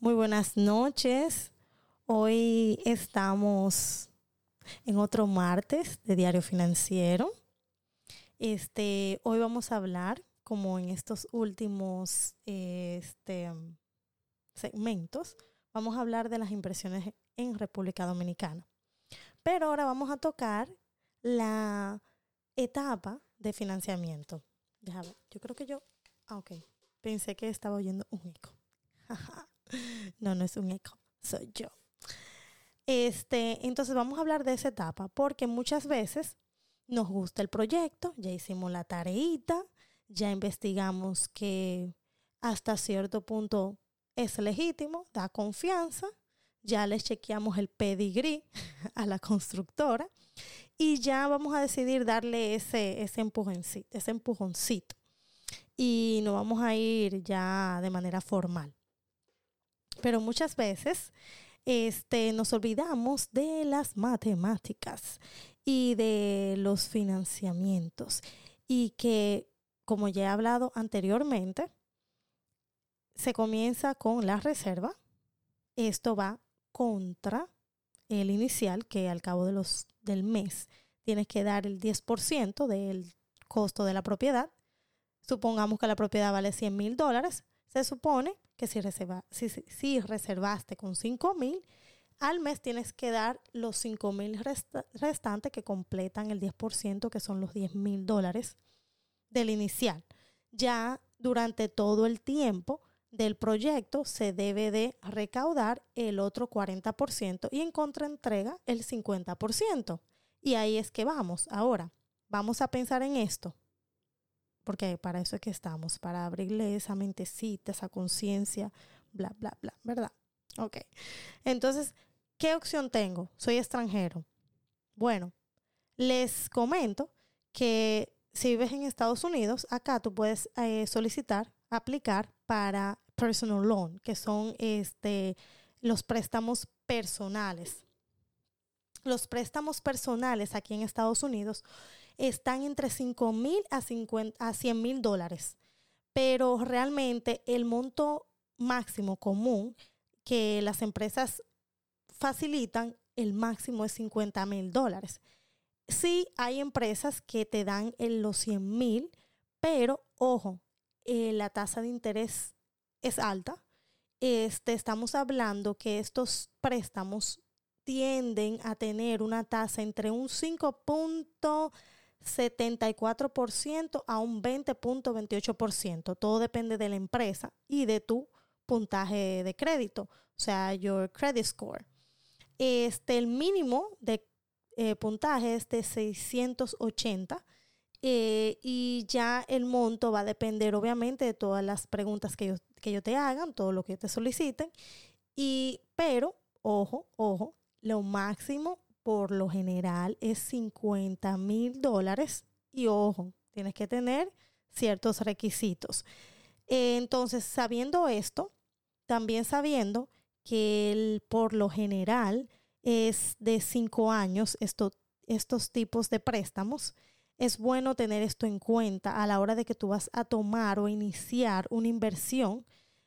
Muy buenas noches. Hoy estamos en otro martes de Diario Financiero. Este, hoy vamos a hablar, como en estos últimos este, segmentos, vamos a hablar de las impresiones en República Dominicana. Pero ahora vamos a tocar la etapa de financiamiento. yo creo que yo, ah, ok, pensé que estaba oyendo un eco. no, no es un eco, soy yo. Este, entonces vamos a hablar de esa etapa porque muchas veces nos gusta el proyecto, ya hicimos la tareita, ya investigamos que hasta cierto punto es legítimo, da confianza, ya le chequeamos el pedigrí a la constructora y ya vamos a decidir darle ese, ese, empujoncito, ese empujoncito. Y nos vamos a ir ya de manera formal. Pero muchas veces este, nos olvidamos de las matemáticas y de los financiamientos y que, como ya he hablado anteriormente, se comienza con la reserva. Esto va contra el inicial, que al cabo de los, del mes tienes que dar el 10% del costo de la propiedad. Supongamos que la propiedad vale 100 mil dólares. Se supone que si, reserva, si, si reservaste con 5 mil, al mes tienes que dar los 5 mil restantes que completan el 10%, que son los 10 mil dólares del inicial. Ya durante todo el tiempo del proyecto se debe de recaudar el otro 40% y en contraentrega el 50%. Y ahí es que vamos. Ahora, vamos a pensar en esto porque para eso es que estamos, para abrirle esa mentecita, esa conciencia, bla, bla, bla, ¿verdad? Ok. Entonces, ¿qué opción tengo? Soy extranjero. Bueno, les comento que si vives en Estados Unidos, acá tú puedes eh, solicitar, aplicar para personal loan, que son este, los préstamos personales. Los préstamos personales aquí en Estados Unidos están entre 5 mil a, a 100 mil dólares. Pero realmente el monto máximo común que las empresas facilitan, el máximo es 50 mil dólares. Sí hay empresas que te dan los 100 mil, pero ojo, eh, la tasa de interés es alta. Este, estamos hablando que estos préstamos tienden a tener una tasa entre un 5. 74% a un 20.28%. Todo depende de la empresa y de tu puntaje de crédito, o sea, your credit score. Este, el mínimo de eh, puntaje es de 680 eh, y ya el monto va a depender obviamente de todas las preguntas que ellos, que ellos te hagan, todo lo que te soliciten. Y, pero, ojo, ojo, lo máximo por lo general es 50 mil dólares y ojo, tienes que tener ciertos requisitos. entonces, sabiendo esto, también sabiendo que el, por lo general es de cinco años estos tipos de préstamos, es bueno tener esto en cuenta a la hora de que tú vas a tomar o iniciar una inversión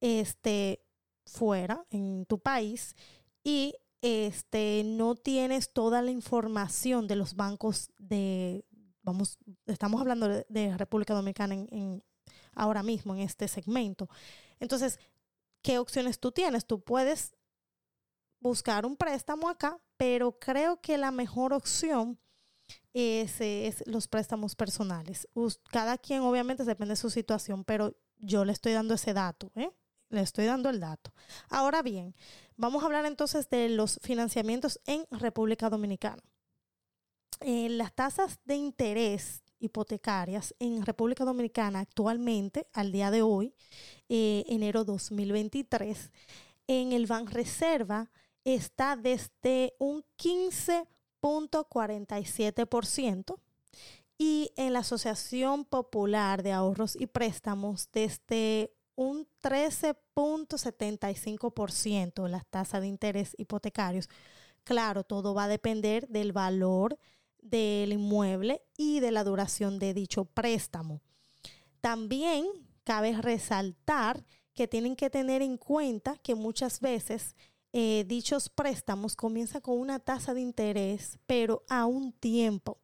este, fuera, en tu país, y este, no tienes toda la información de los bancos de, vamos, estamos hablando de, República Dominicana ahora mismo en este segmento. Entonces, ¿qué opciones tú tienes? Tú puedes buscar un préstamo acá, pero creo que la mejor opción es, los préstamos personales. Cada quien obviamente depende de su situación, pero yo le estoy dando ese dato, ¿eh? Le estoy dando el dato. Ahora bien, vamos a hablar entonces de los financiamientos en República Dominicana. Eh, las tasas de interés hipotecarias en República Dominicana actualmente, al día de hoy, eh, enero 2023, en el Ban Reserva está desde un 15.47% y en la Asociación Popular de Ahorros y Préstamos desde un 13.75% las tasas de interés hipotecarios. Claro, todo va a depender del valor del inmueble y de la duración de dicho préstamo. También cabe resaltar que tienen que tener en cuenta que muchas veces eh, dichos préstamos comienzan con una tasa de interés, pero a un tiempo.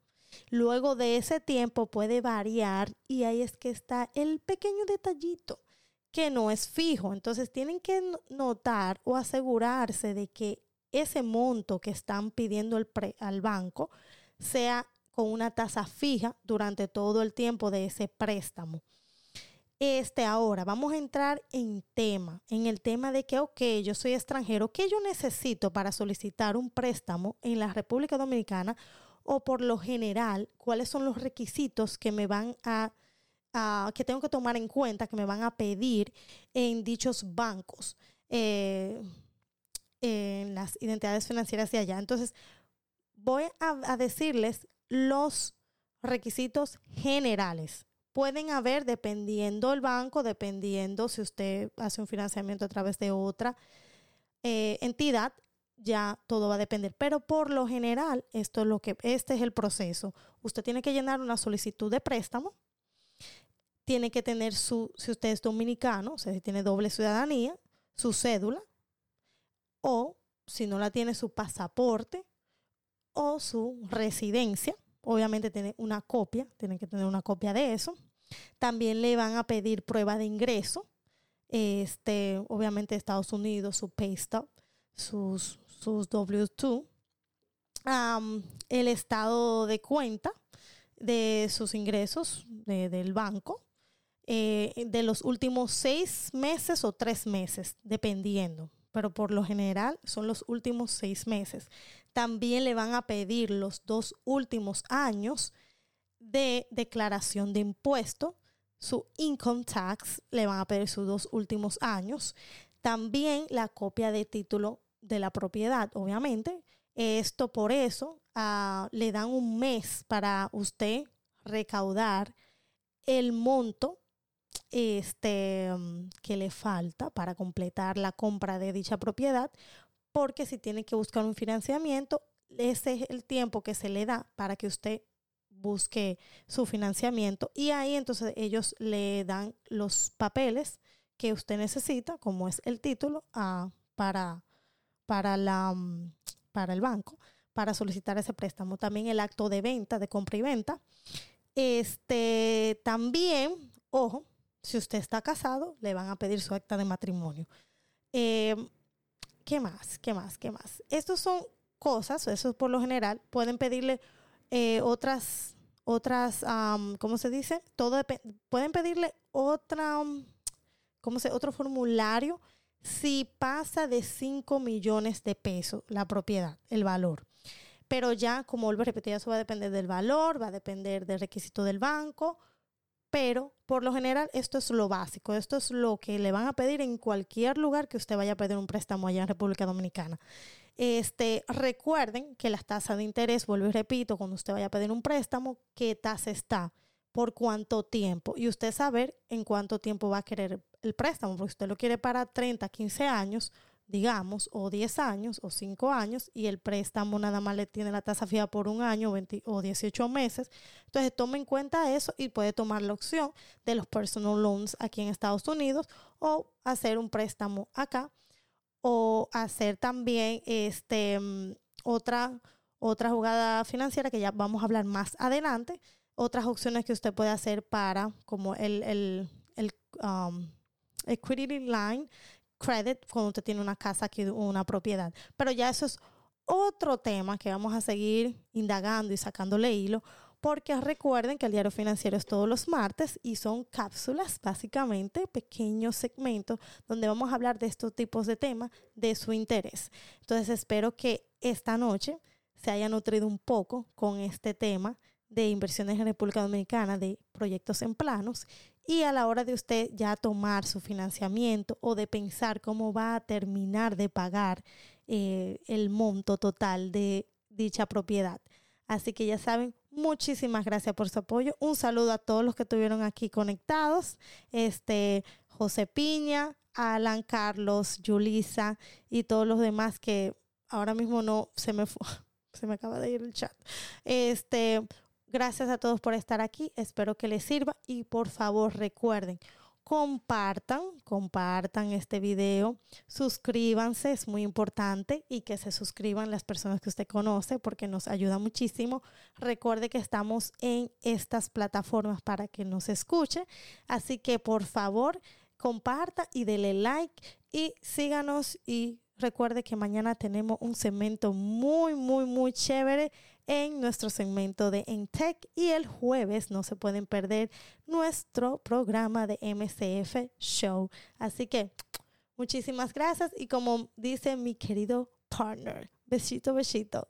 Luego de ese tiempo puede variar y ahí es que está el pequeño detallito que no es fijo. Entonces tienen que notar o asegurarse de que ese monto que están pidiendo el al banco sea con una tasa fija durante todo el tiempo de ese préstamo. Este ahora, vamos a entrar en tema, en el tema de que, ok, yo soy extranjero, ¿qué yo necesito para solicitar un préstamo en la República Dominicana? O por lo general, ¿cuáles son los requisitos que me van a que tengo que tomar en cuenta, que me van a pedir en dichos bancos, eh, en las identidades financieras de allá. Entonces, voy a, decirles los requisitos generales. Pueden haber, dependiendo del banco, dependiendo si usted hace un financiamiento a través de otra eh, entidad, ya todo va a depender. Pero por lo general, esto es lo que, este es el proceso. Usted tiene que llenar una solicitud de préstamo tiene que tener su, si usted es dominicano, o sea, si tiene doble ciudadanía, su cédula, o si no la tiene, su pasaporte o su residencia. Obviamente tiene una copia, tiene que tener una copia de eso. También le van a pedir prueba de ingreso. Este, obviamente Estados Unidos, su pay stub, sus, sus W2. el estado de cuenta de sus ingresos del banco eh, de los últimos seis meses o tres meses, dependiendo, pero por lo general son los últimos seis meses. También le van a pedir los dos últimos años de declaración de impuesto, su income tax, le van a pedir sus dos últimos años. También la copia de título de la propiedad, obviamente. Esto por eso ah, le dan un mes para usted recaudar el monto este, mm, que le falta para completar la compra de dicha propiedad, porque si tiene que buscar un financiamiento, ese es el tiempo que se le da para que usted busque su financiamiento y ahí entonces ellos le dan los papeles que usted necesita, como es el título, para, para, la, mm, para el banco, para solicitar ese préstamo. También el acto de venta, de compra y venta. Este, también, ojo, si usted está casado, le van a pedir su acta de matrimonio. Eh, ¿Qué más? ¿Qué más? ¿Qué más? Estos son cosas, eso por lo general, pueden pedirle eh, otras, otras, ¿cómo se dice? Todo pueden pedirle otra, ¿cómo se? Otro formulario si pasa de 5 millones de pesos la propiedad, el valor. Pero ya, como vuelvo a repetir, eso va a depender del valor, va a depender del requisito del banco, pero por lo general esto es lo básico, esto es lo que le van a pedir en cualquier lugar que usted vaya a pedir un préstamo allá en República Dominicana. Este, recuerden que las tasas de interés, vuelvo y repito, cuando usted vaya a pedir un préstamo, qué tasa está, por cuánto tiempo y usted saber en cuánto tiempo va a querer el préstamo, porque usted lo quiere para 30, 15 años, digamos, o 10 años o 5 años y el préstamo nada más le tiene la tasa fija por un año o 18 meses. Entonces tome en cuenta eso y puede tomar la opción de los personal loans aquí en Estados Unidos o hacer un préstamo acá o hacer también este, mm, otra, otra jugada financiera que ya vamos a hablar más adelante. Otras opciones que usted puede hacer para como el, el, el um, equity line credit cuando usted tiene una casa aquí una propiedad. Pero ya eso es otro tema que vamos a seguir indagando y sacándole hilo, porque recuerden que el diario financiero es todos los martes y son cápsulas, básicamente pequeños segmentos donde vamos a hablar de estos tipos de temas de su interés. Entonces espero que esta noche se haya nutrido un poco con este tema de inversiones en República Dominicana, de proyectos en planos y a la hora de usted ya tomar su financiamiento o de pensar cómo va a terminar de pagar eh, el monto total de dicha propiedad. Así que ya saben, muchísimas gracias por su apoyo. Un saludo a todos los que estuvieron aquí conectados. Este, José Piña, Alan, Carlos, Yulisa y todos los demás que ahora mismo no se me se me acaba de ir el chat. Este, gracias a todos por estar aquí. Espero que les sirva y por favor recuerden, compartan, compartan este video, suscríbanse, es muy importante y que se suscriban las personas que usted conoce porque nos ayuda muchísimo. Recuerde que estamos en estas plataformas para que nos escuche, así que por favor comparta y dele like y síganos y recuerde que mañana tenemos un segmento muy, muy, muy chévere en nuestro segmento de Entech y el jueves no se pueden perder nuestro programa de MCF Show. Así que muchísimas gracias y como dice mi querido partner, besito, besito.